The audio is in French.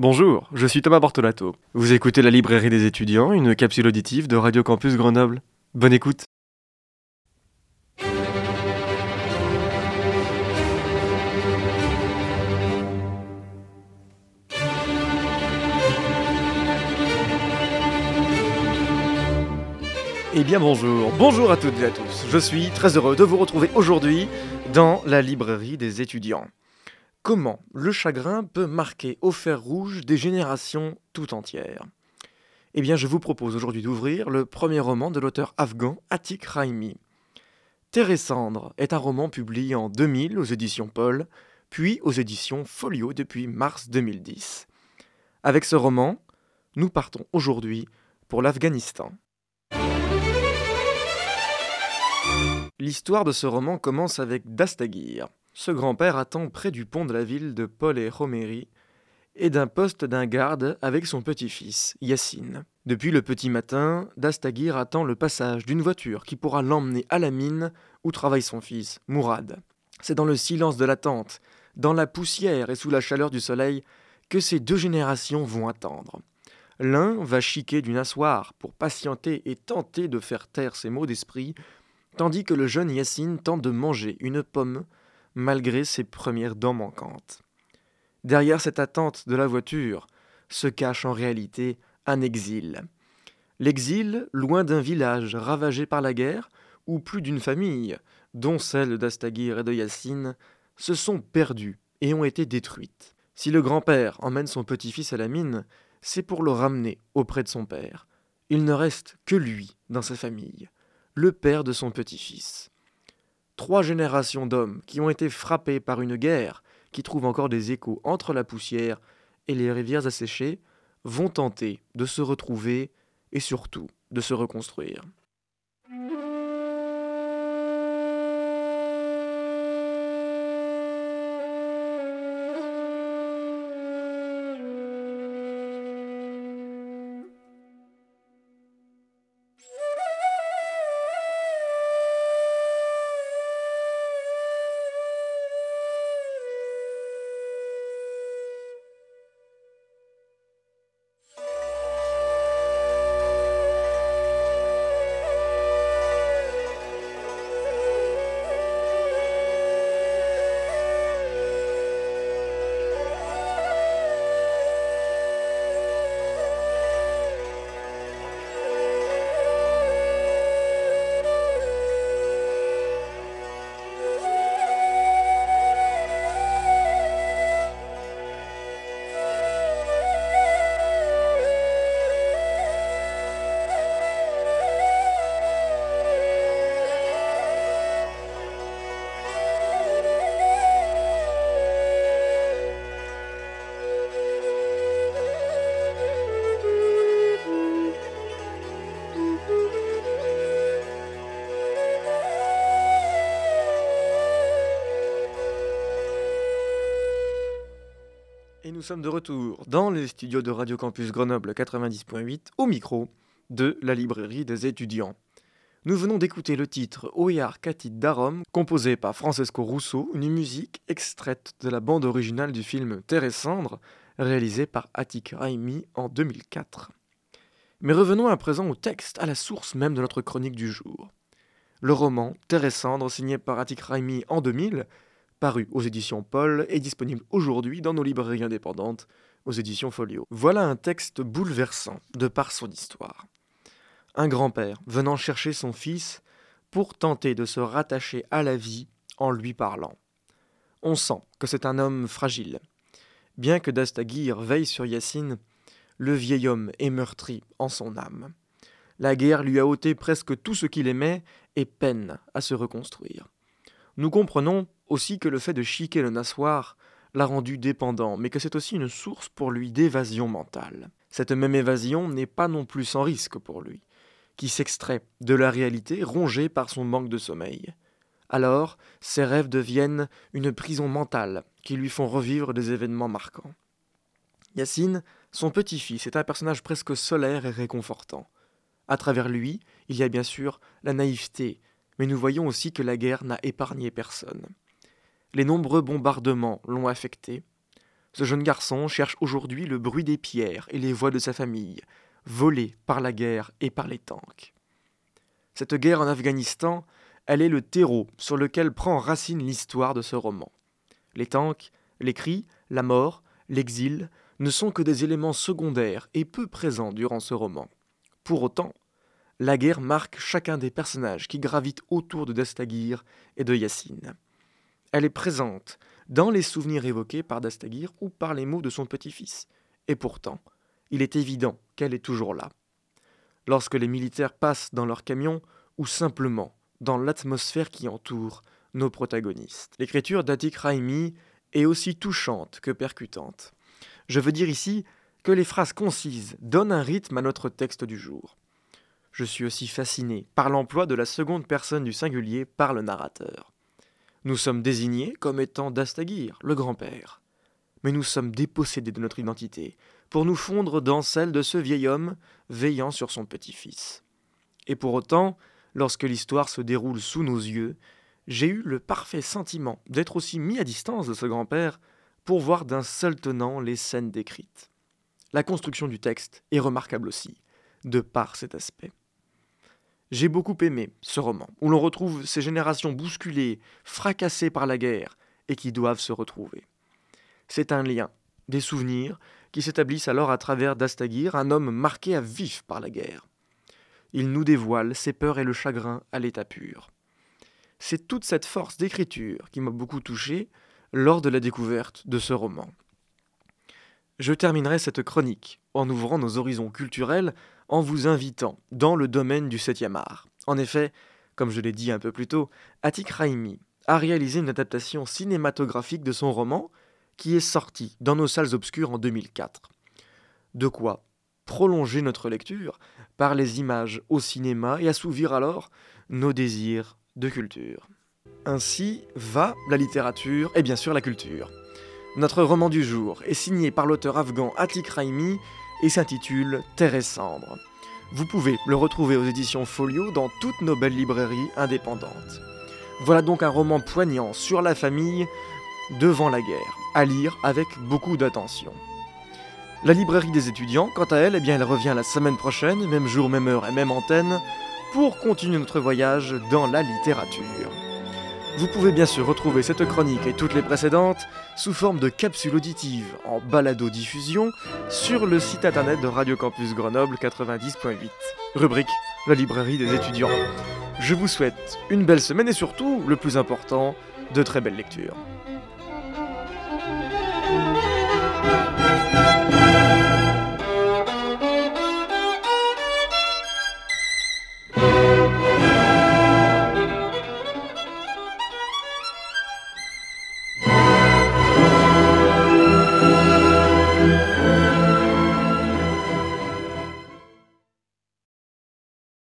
Bonjour, je suis Thomas Bortolato. Vous écoutez la librairie des étudiants, une capsule auditive de Radio Campus Grenoble. Bonne écoute. Eh bien bonjour, bonjour à toutes et à tous. Je suis très heureux de vous retrouver aujourd'hui dans la librairie des étudiants. Comment le chagrin peut marquer au fer rouge des générations tout entières Eh bien, je vous propose aujourd'hui d'ouvrir le premier roman de l'auteur afghan Atik Raimi. Cendre est un roman publié en 2000 aux éditions Paul, puis aux éditions Folio depuis mars 2010. Avec ce roman, nous partons aujourd'hui pour l'Afghanistan. L'histoire de ce roman commence avec Dastagir, ce grand-père attend près du pont de la ville de Paul et Roméry et d'un poste d'un garde avec son petit-fils, Yassine. Depuis le petit matin, Dastagir attend le passage d'une voiture qui pourra l'emmener à la mine où travaille son fils, Mourad. C'est dans le silence de l'attente, dans la poussière et sous la chaleur du soleil, que ces deux générations vont attendre. L'un va chiquer du nassoir pour patienter et tenter de faire taire ses maux d'esprit, tandis que le jeune Yassine tente de manger une pomme malgré ses premières dents manquantes. Derrière cette attente de la voiture se cache en réalité un exil. L'exil, loin d'un village ravagé par la guerre, où plus d'une famille, dont celle d'Astagir et de Yassine, se sont perdues et ont été détruites. Si le grand-père emmène son petit-fils à la mine, c'est pour le ramener auprès de son père. Il ne reste que lui dans sa famille, le père de son petit-fils trois générations d'hommes qui ont été frappés par une guerre qui trouve encore des échos entre la poussière et les rivières asséchées, vont tenter de se retrouver et surtout de se reconstruire. Nous sommes de retour dans les studios de Radio Campus Grenoble 90.8 au micro de la librairie des étudiants. Nous venons d'écouter le titre Oyar Katit Darom, composé par Francesco Rousseau, une musique extraite de la bande originale du film Terre et réalisé par Atik Raimi en 2004. Mais revenons à présent au texte, à la source même de notre chronique du jour. Le roman Terre signé par Atik Raimi en 2000, paru aux éditions Paul, est disponible aujourd'hui dans nos librairies indépendantes, aux éditions Folio. Voilà un texte bouleversant de par son histoire. Un grand-père venant chercher son fils pour tenter de se rattacher à la vie en lui parlant. On sent que c'est un homme fragile. Bien que Dastagir veille sur Yassine, le vieil homme est meurtri en son âme. La guerre lui a ôté presque tout ce qu'il aimait et peine à se reconstruire. Nous comprenons aussi que le fait de chiquer le nassoir l'a rendu dépendant, mais que c'est aussi une source pour lui d'évasion mentale. Cette même évasion n'est pas non plus sans risque pour lui, qui s'extrait de la réalité rongée par son manque de sommeil. Alors, ses rêves deviennent une prison mentale qui lui font revivre des événements marquants. Yacine, son petit-fils, est un personnage presque solaire et réconfortant. À travers lui, il y a bien sûr la naïveté, mais nous voyons aussi que la guerre n'a épargné personne. Les nombreux bombardements l'ont affecté. ce jeune garçon cherche aujourd'hui le bruit des pierres et les voix de sa famille, volées par la guerre et par les tanks. Cette guerre en Afghanistan, elle est le terreau sur lequel prend racine l'histoire de ce roman. Les tanks, les cris, la mort, l'exil ne sont que des éléments secondaires et peu présents durant ce roman. Pour autant, la guerre marque chacun des personnages qui gravitent autour de Dastagir et de Yassine. Elle est présente dans les souvenirs évoqués par Dastagir ou par les mots de son petit-fils, et pourtant, il est évident qu'elle est toujours là. Lorsque les militaires passent dans leur camion ou simplement dans l'atmosphère qui entoure nos protagonistes. L'écriture d'Atik Raimi est aussi touchante que percutante. Je veux dire ici que les phrases concises donnent un rythme à notre texte du jour. Je suis aussi fasciné par l'emploi de la seconde personne du singulier par le narrateur. Nous sommes désignés comme étant Dastagir, le grand-père. Mais nous sommes dépossédés de notre identité pour nous fondre dans celle de ce vieil homme veillant sur son petit-fils. Et pour autant, lorsque l'histoire se déroule sous nos yeux, j'ai eu le parfait sentiment d'être aussi mis à distance de ce grand-père pour voir d'un seul tenant les scènes décrites. La construction du texte est remarquable aussi, de par cet aspect. J'ai beaucoup aimé ce roman, où l'on retrouve ces générations bousculées, fracassées par la guerre, et qui doivent se retrouver. C'est un lien, des souvenirs, qui s'établissent alors à travers Dastagir, un homme marqué à vif par la guerre. Il nous dévoile ses peurs et le chagrin à l'état pur. C'est toute cette force d'écriture qui m'a beaucoup touché lors de la découverte de ce roman. Je terminerai cette chronique en ouvrant nos horizons culturels en vous invitant dans le domaine du 7e art. En effet, comme je l'ai dit un peu plus tôt, Atik Raimi a réalisé une adaptation cinématographique de son roman qui est sorti dans nos salles obscures en 2004. De quoi prolonger notre lecture par les images au cinéma et assouvir alors nos désirs de culture. Ainsi va la littérature et bien sûr la culture. Notre roman du jour est signé par l'auteur afghan Atik Raimi et s'intitule Terre et cendre. Vous pouvez le retrouver aux éditions Folio dans toutes nos belles librairies indépendantes. Voilà donc un roman poignant sur la famille devant la guerre, à lire avec beaucoup d'attention. La librairie des étudiants, quant à elle, eh bien, elle revient la semaine prochaine, même jour, même heure et même antenne, pour continuer notre voyage dans la littérature. Vous pouvez bien sûr retrouver cette chronique et toutes les précédentes sous forme de capsules auditives en balado-diffusion sur le site internet de Radio Campus Grenoble 90.8. Rubrique La librairie des étudiants. Je vous souhaite une belle semaine et surtout, le plus important, de très belles lectures.